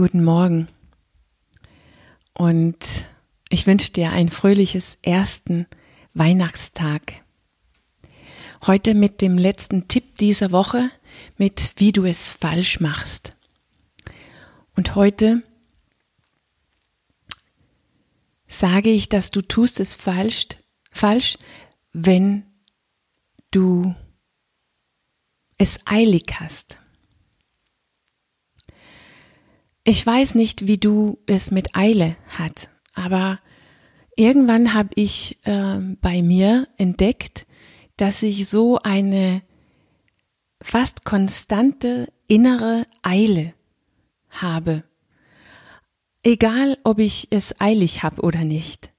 Guten Morgen. Und ich wünsche dir ein fröhliches ersten Weihnachtstag. Heute mit dem letzten Tipp dieser Woche, mit wie du es falsch machst. Und heute sage ich, dass du tust es falsch, falsch, wenn du es eilig hast. Ich weiß nicht, wie du es mit Eile hat, aber irgendwann habe ich äh, bei mir entdeckt, dass ich so eine fast konstante innere Eile habe. Egal, ob ich es eilig habe oder nicht.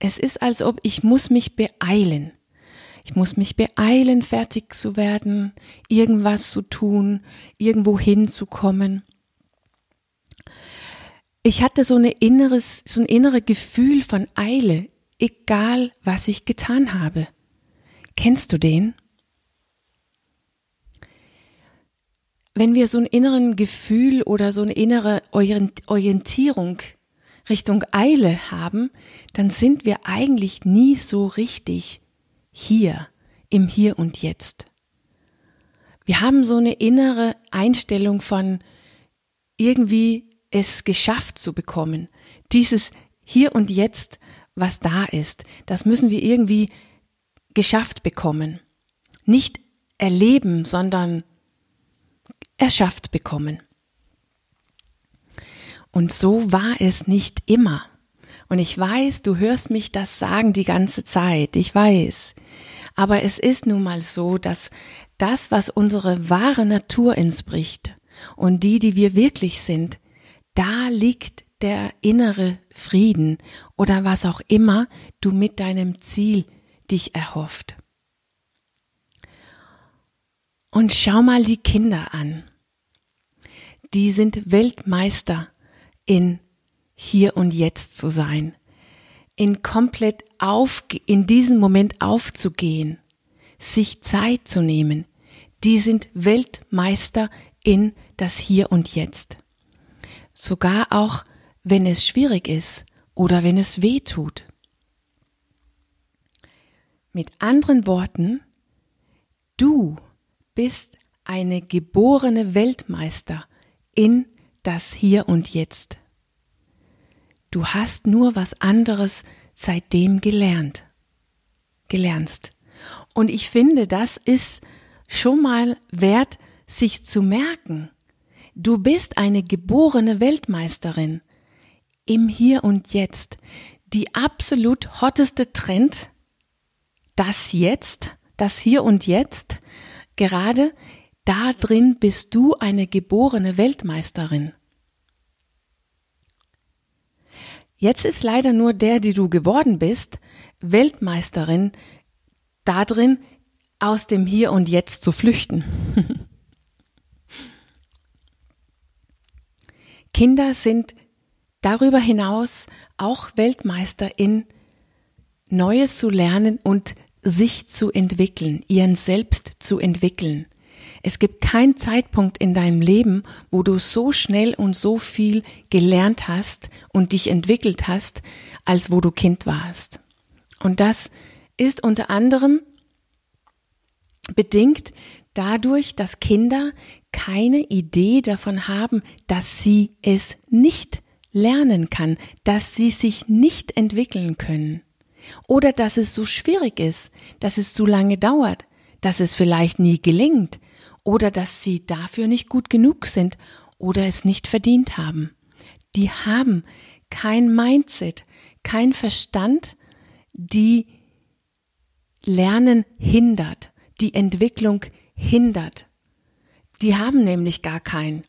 Es ist, als ob ich muss mich beeilen. Ich muss mich beeilen, fertig zu werden, irgendwas zu tun, irgendwo hinzukommen. Ich hatte so, eine inneres, so ein inneres Gefühl von Eile, egal was ich getan habe. Kennst du den? Wenn wir so ein inneren Gefühl oder so eine innere Orientierung Richtung Eile haben, dann sind wir eigentlich nie so richtig hier, im Hier und Jetzt. Wir haben so eine innere Einstellung von irgendwie es geschafft zu bekommen. Dieses Hier und Jetzt, was da ist, das müssen wir irgendwie geschafft bekommen. Nicht erleben, sondern erschafft bekommen. Und so war es nicht immer. Und ich weiß, du hörst mich das sagen die ganze Zeit, ich weiß. Aber es ist nun mal so, dass das, was unsere wahre Natur entspricht und die, die wir wirklich sind, da liegt der innere Frieden oder was auch immer du mit deinem Ziel dich erhofft. Und schau mal die Kinder an. Die sind Weltmeister in hier und jetzt zu sein, in komplett auf, in diesem Moment aufzugehen, sich Zeit zu nehmen. Die sind Weltmeister in das Hier und Jetzt sogar auch wenn es schwierig ist oder wenn es weh tut. Mit anderen Worten, du bist eine geborene Weltmeister in das Hier und Jetzt. Du hast nur was anderes seitdem gelernt, gelernst. Und ich finde, das ist schon mal wert, sich zu merken. Du bist eine geborene Weltmeisterin im Hier und Jetzt. Die absolut hotteste Trend, das Jetzt, das Hier und Jetzt, gerade da drin bist du eine geborene Weltmeisterin. Jetzt ist leider nur der, die du geworden bist, Weltmeisterin, da drin aus dem Hier und Jetzt zu flüchten. Kinder sind darüber hinaus auch Weltmeister in Neues zu lernen und sich zu entwickeln, ihren Selbst zu entwickeln. Es gibt keinen Zeitpunkt in deinem Leben, wo du so schnell und so viel gelernt hast und dich entwickelt hast, als wo du Kind warst. Und das ist unter anderem bedingt dadurch, dass Kinder keine Idee davon haben, dass sie es nicht lernen kann, dass sie sich nicht entwickeln können. Oder dass es so schwierig ist, dass es zu lange dauert, dass es vielleicht nie gelingt oder dass sie dafür nicht gut genug sind oder es nicht verdient haben. Die haben kein Mindset, kein Verstand, die Lernen hindert, die Entwicklung hindert. Die haben nämlich gar keinen.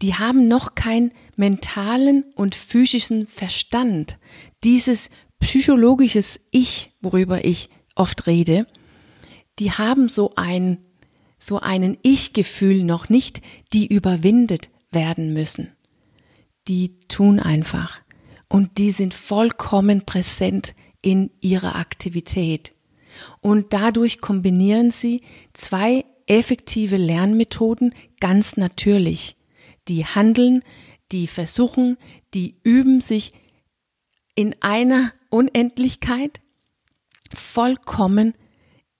Die haben noch keinen mentalen und physischen Verstand. Dieses psychologisches Ich, worüber ich oft rede, die haben so ein, so einen Ich-Gefühl noch nicht, die überwindet werden müssen. Die tun einfach. Und die sind vollkommen präsent in ihrer Aktivität. Und dadurch kombinieren sie zwei effektive Lernmethoden ganz natürlich. Die handeln, die versuchen, die üben sich in einer Unendlichkeit vollkommen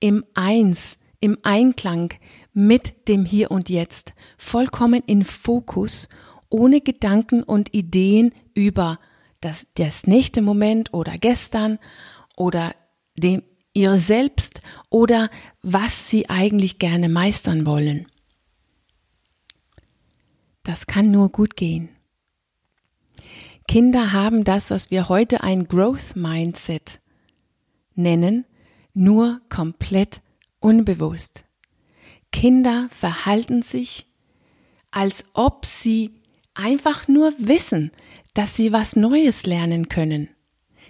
im Eins, im Einklang mit dem Hier und Jetzt, vollkommen in Fokus, ohne Gedanken und Ideen über das, das nächste Moment oder gestern oder dem, ihr selbst oder was sie eigentlich gerne meistern wollen. Das kann nur gut gehen. Kinder haben das, was wir heute ein Growth Mindset nennen, nur komplett unbewusst. Kinder verhalten sich, als ob sie einfach nur wissen, dass sie was Neues lernen können,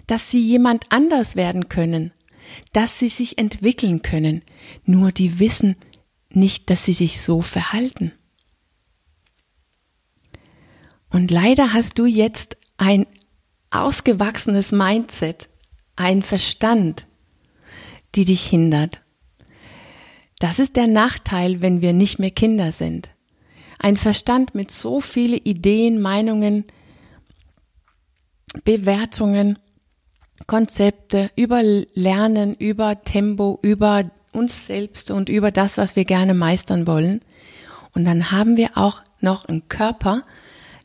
dass sie jemand anders werden können, dass sie sich entwickeln können, nur die wissen nicht, dass sie sich so verhalten. Und leider hast du jetzt ein ausgewachsenes Mindset, ein Verstand, die dich hindert. Das ist der Nachteil, wenn wir nicht mehr Kinder sind. Ein Verstand mit so viele Ideen, Meinungen, Bewertungen, Konzepte über Lernen, über Tempo, über uns selbst und über das, was wir gerne meistern wollen. Und dann haben wir auch noch einen Körper,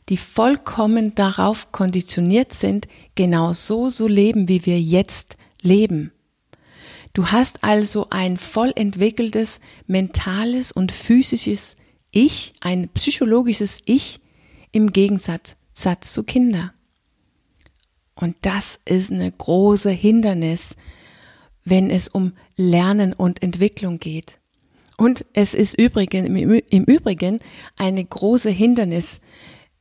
die vollkommen darauf konditioniert sind, genau so so leben, wie wir jetzt leben. Du hast also ein voll entwickeltes mentales und physisches Ich, ein psychologisches Ich im Gegensatz Satz zu Kinder. Und das ist eine große Hindernis, wenn es um Lernen und Entwicklung geht. Und es ist übrigens, im Übrigen eine große Hindernis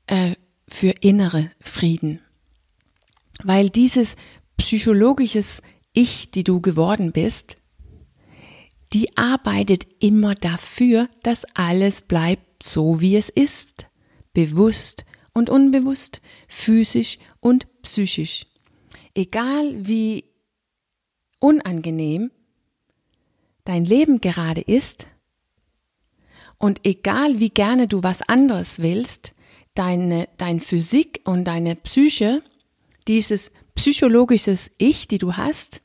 äh, für innere Frieden. Weil dieses psychologisches Ich, die du geworden bist, die arbeitet immer dafür, dass alles bleibt so, wie es ist. Bewusst und unbewusst, physisch und psychisch. Egal wie unangenehm dein Leben gerade ist und egal wie gerne du was anderes willst, deine, dein Physik und deine Psyche, dieses psychologisches Ich, die du hast,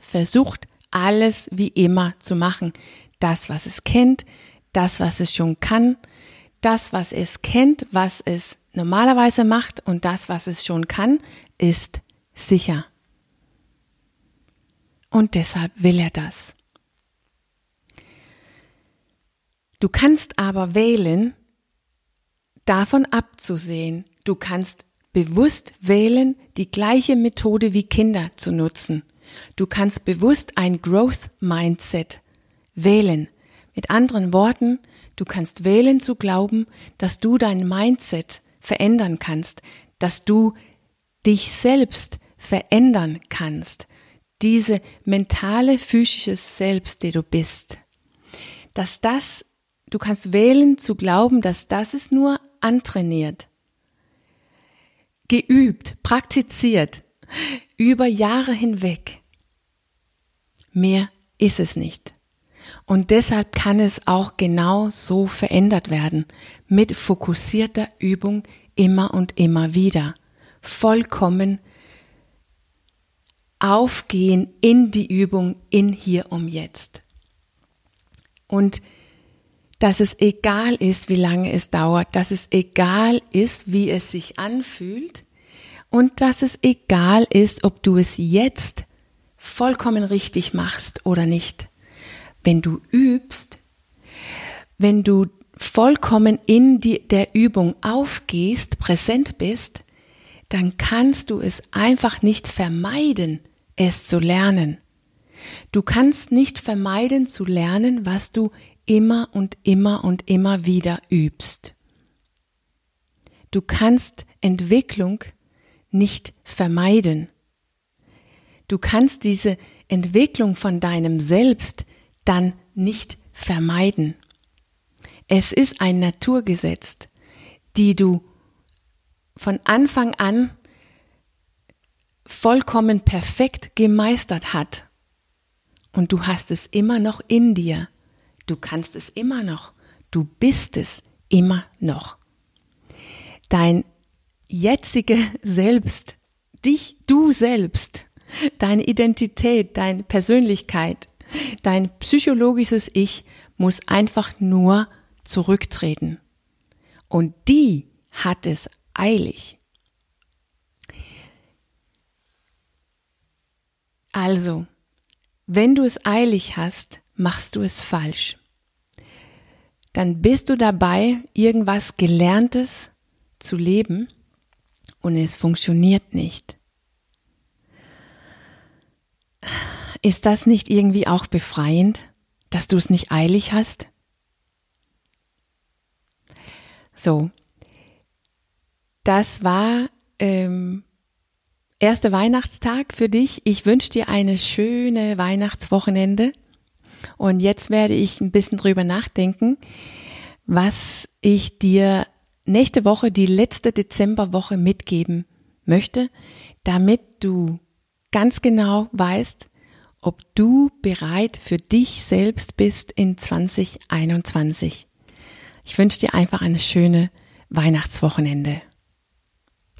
versucht alles wie immer zu machen. Das, was es kennt, das, was es schon kann, das, was es kennt, was es normalerweise macht und das, was es schon kann, ist sicher. Und deshalb will er das. Du kannst aber wählen, davon abzusehen. Du kannst bewusst wählen, die gleiche Methode wie Kinder zu nutzen. Du kannst bewusst ein Growth Mindset wählen. Mit anderen Worten, du kannst wählen zu glauben, dass du dein Mindset verändern kannst, dass du dich selbst verändern kannst. Diese mentale, physische Selbst, die du bist. Dass das, du kannst wählen zu glauben, dass das ist nur antrainiert, geübt, praktiziert, über Jahre hinweg. Mehr ist es nicht. Und deshalb kann es auch genau so verändert werden, mit fokussierter Übung immer und immer wieder. Vollkommen aufgehen in die Übung, in hier um jetzt. Und dass es egal ist, wie lange es dauert, dass es egal ist, wie es sich anfühlt und dass es egal ist, ob du es jetzt vollkommen richtig machst oder nicht. Wenn du übst, wenn du vollkommen in die, der Übung aufgehst, präsent bist, dann kannst du es einfach nicht vermeiden, es zu lernen. Du kannst nicht vermeiden zu lernen, was du immer und immer und immer wieder übst. Du kannst Entwicklung nicht vermeiden. Du kannst diese Entwicklung von deinem Selbst dann nicht vermeiden. Es ist ein Naturgesetz, die du von Anfang an vollkommen perfekt gemeistert hat. Und du hast es immer noch in dir. Du kannst es immer noch. Du bist es immer noch. dein jetzige Selbst, dich, du selbst, deine Identität, deine Persönlichkeit, dein psychologisches Ich muss einfach nur zurücktreten. Und die hat es eilig. Also, wenn du es eilig hast, machst du es falsch. Dann bist du dabei, irgendwas Gelerntes zu leben und es funktioniert nicht. Ist das nicht irgendwie auch befreiend, dass du es nicht eilig hast? So, das war ähm, erster Weihnachtstag für dich. Ich wünsche dir eine schöne Weihnachtswochenende. Und jetzt werde ich ein bisschen drüber nachdenken, was ich dir nächste Woche, die letzte Dezemberwoche mitgeben möchte, damit du ganz genau weißt, ob du bereit für dich selbst bist in 2021. Ich wünsche dir einfach eine schöne Weihnachtswochenende.